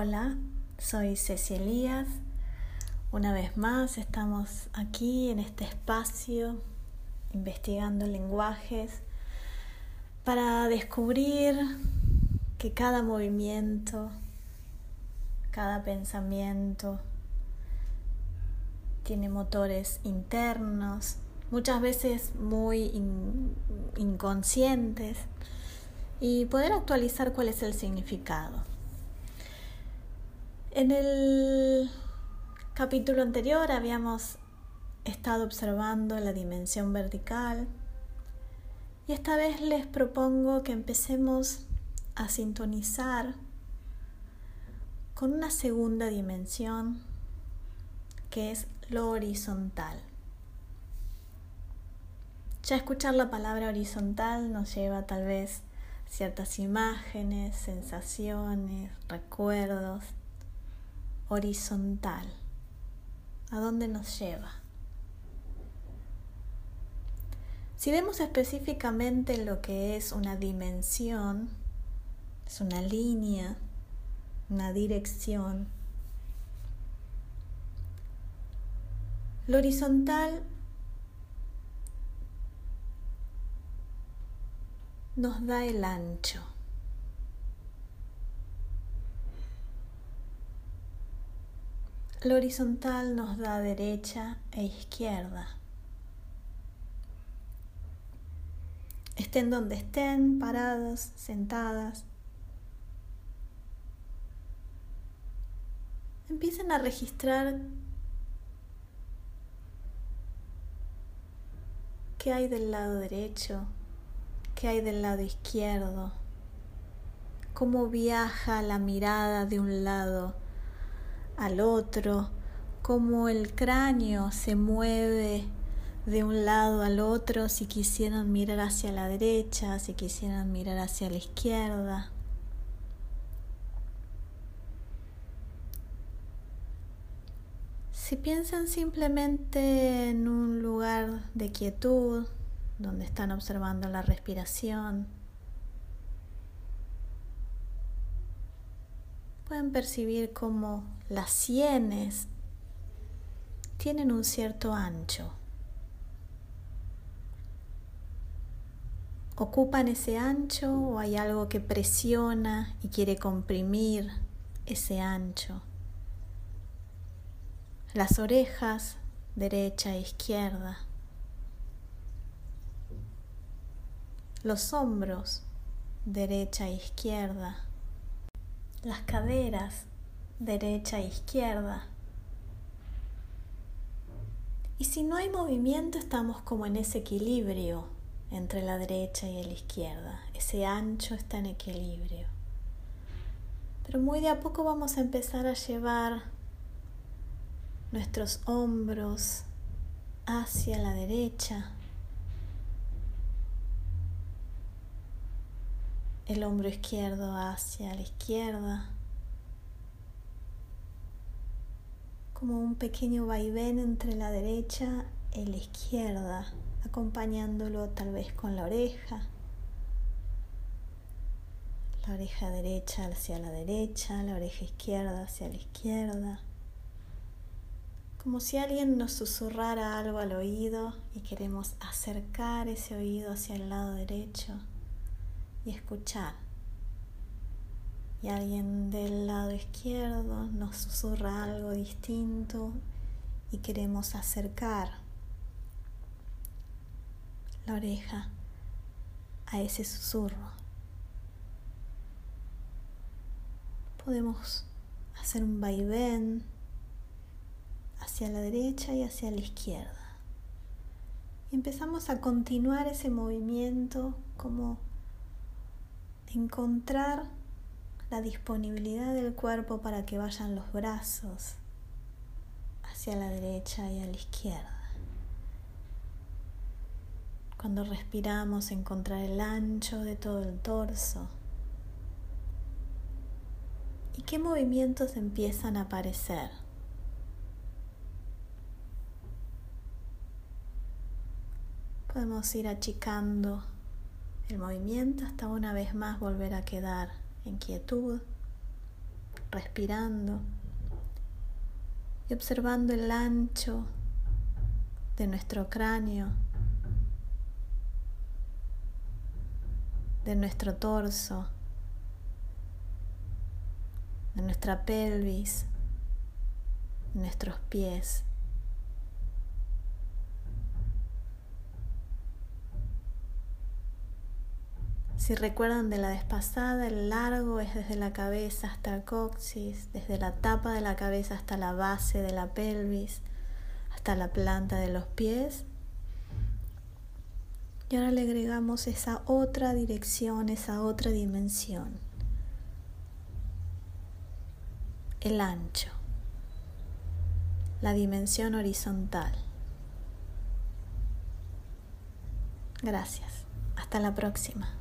Hola, soy Ceci Elías. Una vez más estamos aquí en este espacio investigando lenguajes para descubrir que cada movimiento, cada pensamiento tiene motores internos, muchas veces muy inconscientes, y poder actualizar cuál es el significado. En el capítulo anterior habíamos estado observando la dimensión vertical y esta vez les propongo que empecemos a sintonizar con una segunda dimensión que es lo horizontal. Ya escuchar la palabra horizontal nos lleva tal vez ciertas imágenes, sensaciones, recuerdos. Horizontal. ¿A dónde nos lleva? Si vemos específicamente lo que es una dimensión, es una línea, una dirección. Lo horizontal nos da el ancho. Lo horizontal nos da derecha e izquierda. Estén donde estén, parados, sentadas. Empiecen a registrar qué hay del lado derecho, ¿Qué hay del lado izquierdo? ¿Cómo viaja la mirada de un lado al otro? ¿Cómo el cráneo se mueve de un lado al otro si quisieran mirar hacia la derecha, si quisieran mirar hacia la izquierda? Si piensan simplemente en un lugar de quietud, donde están observando la respiración. Pueden percibir cómo las sienes tienen un cierto ancho. ¿Ocupan ese ancho o hay algo que presiona y quiere comprimir ese ancho? Las orejas, derecha e izquierda. los hombros, derecha e izquierda, las caderas, derecha e izquierda. Y si no hay movimiento, estamos como en ese equilibrio entre la derecha y la izquierda. Ese ancho está en equilibrio. Pero muy de a poco vamos a empezar a llevar nuestros hombros hacia la derecha el hombro izquierdo hacia la izquierda, como un pequeño vaivén entre la derecha y la izquierda, acompañándolo tal vez con la oreja, la oreja derecha hacia la derecha, la oreja izquierda hacia la izquierda, como si alguien nos susurrara algo al oído y queremos acercar ese oído hacia el lado derecho y escuchar. Y alguien del lado izquierdo nos susurra algo distinto y queremos acercar la oreja a ese susurro. Podemos hacer un vaivén hacia la derecha y hacia la izquierda. Y empezamos a continuar ese movimiento como encontrar la disponibilidad del cuerpo para que vayan los brazos hacia la derecha y a la izquierda. Cuando respiramos, encontrar el ancho de todo el torso. ¿Y qué movimientos empiezan a aparecer? Podemos ir achicando el movimiento hasta una vez más volver a quedar en quietud, respirando y observando el ancho de nuestro cráneo, de nuestro torso, de nuestra pelvis, de nuestros pies. Si recuerdan de la vez pasada, el largo es desde la cabeza hasta el coxis, desde la tapa de la cabeza hasta la base de la pelvis, hasta la planta de los pies. Y ahora le agregamos esa otra dirección, esa otra dimensión. El ancho. La dimensión horizontal. Gracias. Hasta la próxima.